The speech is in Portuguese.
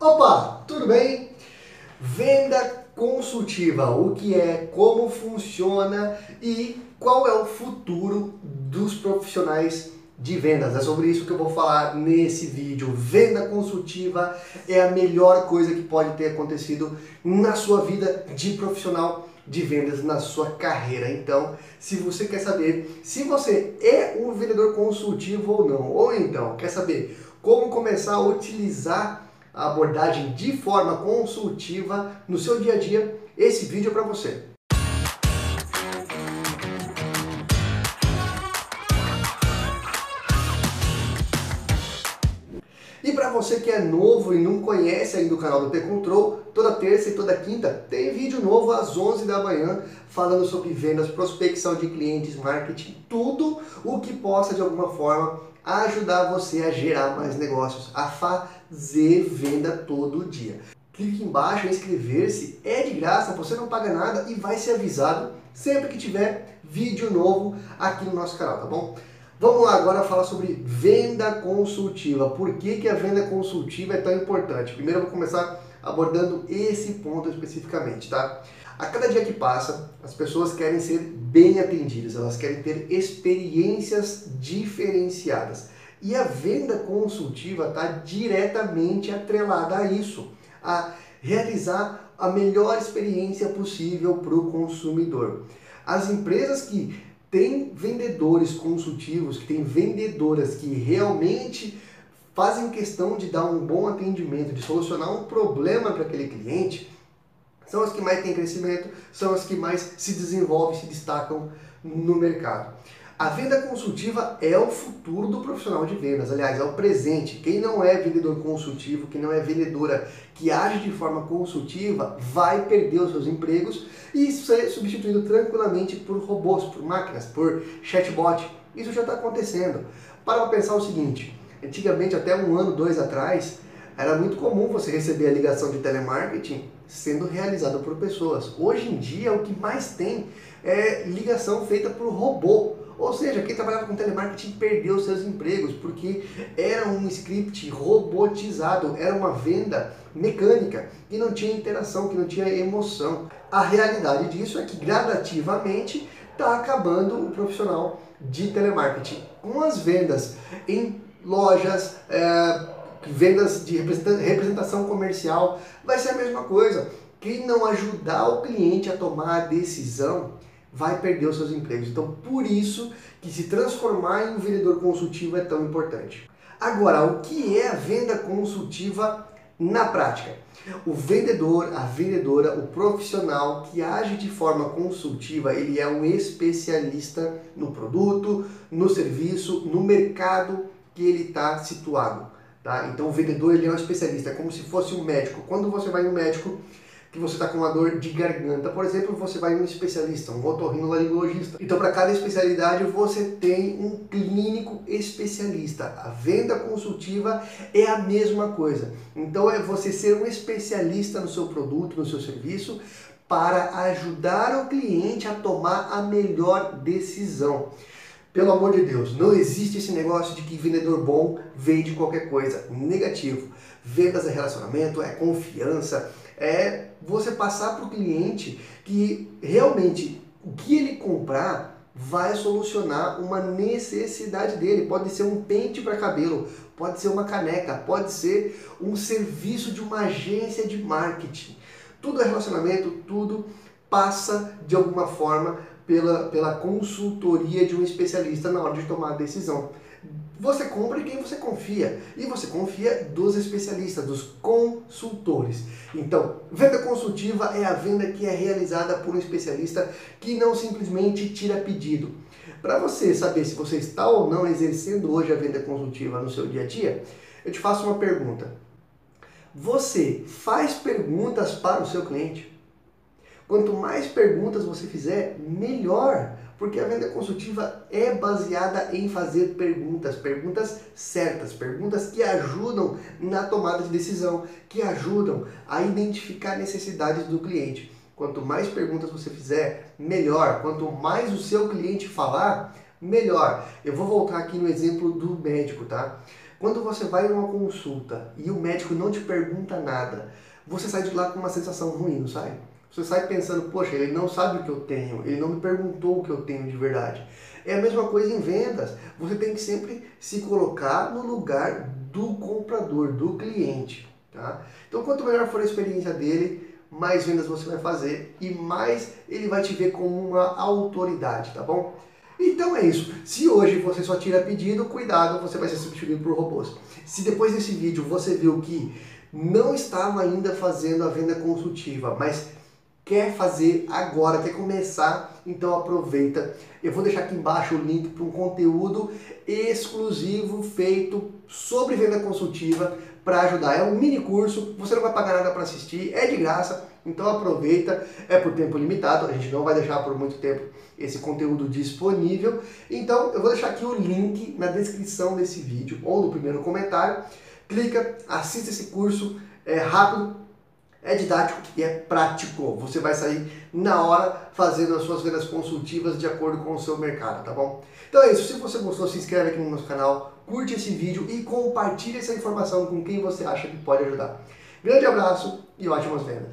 Opa, tudo bem? Venda consultiva, o que é, como funciona e qual é o futuro dos profissionais de vendas. É sobre isso que eu vou falar nesse vídeo. Venda consultiva é a melhor coisa que pode ter acontecido na sua vida de profissional de vendas na sua carreira. Então, se você quer saber se você é um vendedor consultivo ou não, ou então quer saber como começar a utilizar a abordagem de forma consultiva no seu dia a dia, esse vídeo é para você. E para você que é novo e não conhece ainda o canal do P-Control, toda terça e toda quinta tem vídeo novo às 11 da manhã falando sobre vendas, prospecção de clientes, marketing, tudo o que possa de alguma forma ajudar você a gerar mais negócios, a fazer venda todo dia. Clique embaixo em inscrever-se, é de graça, você não paga nada e vai ser avisado sempre que tiver vídeo novo aqui no nosso canal, tá bom? Vamos lá agora falar sobre venda consultiva. Por que, que a venda consultiva é tão importante? Primeiro eu vou começar abordando esse ponto especificamente, tá? A cada dia que passa, as pessoas querem ser bem atendidas, elas querem ter experiências diferenciadas. E a venda consultiva está diretamente atrelada a isso, a realizar a melhor experiência possível para o consumidor. As empresas que têm vendedores consultivos, que têm vendedoras que realmente fazem questão de dar um bom atendimento, de solucionar um problema para aquele cliente, são as que mais têm crescimento, são as que mais se desenvolvem, se destacam no mercado. A venda consultiva é o futuro do profissional de vendas, aliás, é o presente. Quem não é vendedor consultivo, quem não é vendedora que age de forma consultiva, vai perder os seus empregos e ser substituído tranquilamente por robôs, por máquinas, por chatbot. Isso já está acontecendo. Para pensar o seguinte: antigamente, até um ano, dois atrás, era muito comum você receber a ligação de telemarketing sendo realizada por pessoas. Hoje em dia, o que mais tem é ligação feita por robô. Ou seja, quem trabalhava com telemarketing perdeu seus empregos porque era um script robotizado, era uma venda mecânica que não tinha interação, que não tinha emoção. A realidade disso é que gradativamente está acabando o profissional de telemarketing. Com as vendas em lojas, é, vendas de representação comercial, vai ser a mesma coisa. Quem não ajudar o cliente a tomar a decisão vai perder os seus empregos. Então, por isso que se transformar em um vendedor consultivo é tão importante. Agora, o que é a venda consultiva na prática? O vendedor, a vendedora, o profissional que age de forma consultiva, ele é um especialista no produto, no serviço, no mercado que ele está situado. Tá? Então o vendedor ele é um especialista, é como se fosse um médico. Quando você vai no médico, que você está com uma dor de garganta, por exemplo, você vai em um especialista, um otorrinolaringologista. Então, para cada especialidade, você tem um clínico especialista. A venda consultiva é a mesma coisa. Então, é você ser um especialista no seu produto, no seu serviço, para ajudar o cliente a tomar a melhor decisão. Pelo amor de Deus, não existe esse negócio de que vendedor bom vende qualquer coisa. Negativo. Vendas é relacionamento, é confiança, é você passar para o cliente que realmente o que ele comprar vai solucionar uma necessidade dele. Pode ser um pente para cabelo, pode ser uma caneca, pode ser um serviço de uma agência de marketing. Tudo é relacionamento, tudo passa de alguma forma pela, pela consultoria de um especialista na hora de tomar a decisão. Você compra em quem você confia. E você confia dos especialistas, dos consultores. Então, venda consultiva é a venda que é realizada por um especialista que não simplesmente tira pedido. Para você saber se você está ou não exercendo hoje a venda consultiva no seu dia a dia, eu te faço uma pergunta. Você faz perguntas para o seu cliente? Quanto mais perguntas você fizer, melhor, porque a venda consultiva é baseada em fazer perguntas, perguntas certas, perguntas que ajudam na tomada de decisão, que ajudam a identificar necessidades do cliente. Quanto mais perguntas você fizer, melhor. Quanto mais o seu cliente falar, melhor. Eu vou voltar aqui no exemplo do médico, tá? Quando você vai numa consulta e o médico não te pergunta nada, você sai de lá com uma sensação ruim, não sai? Você sai pensando, poxa, ele não sabe o que eu tenho, ele não me perguntou o que eu tenho de verdade. É a mesma coisa em vendas. Você tem que sempre se colocar no lugar do comprador, do cliente. Tá? Então, quanto melhor for a experiência dele, mais vendas você vai fazer e mais ele vai te ver como uma autoridade, tá bom? Então é isso. Se hoje você só tira pedido, cuidado, você vai ser substituído por robôs. Se depois desse vídeo você viu que não estava ainda fazendo a venda consultiva, mas quer fazer agora, quer começar, então aproveita. Eu vou deixar aqui embaixo o link para um conteúdo exclusivo feito sobre venda consultiva para ajudar. É um mini curso, você não vai pagar nada para assistir, é de graça, então aproveita, é por tempo limitado, a gente não vai deixar por muito tempo esse conteúdo disponível. Então eu vou deixar aqui o link na descrição desse vídeo ou no primeiro comentário. Clica, assista esse curso, é rápido, é didático e é prático. Você vai sair na hora fazendo as suas vendas consultivas de acordo com o seu mercado, tá bom? Então é isso. Se você gostou, se inscreve aqui no nosso canal, curte esse vídeo e compartilhe essa informação com quem você acha que pode ajudar. Grande abraço e ótimas vendas!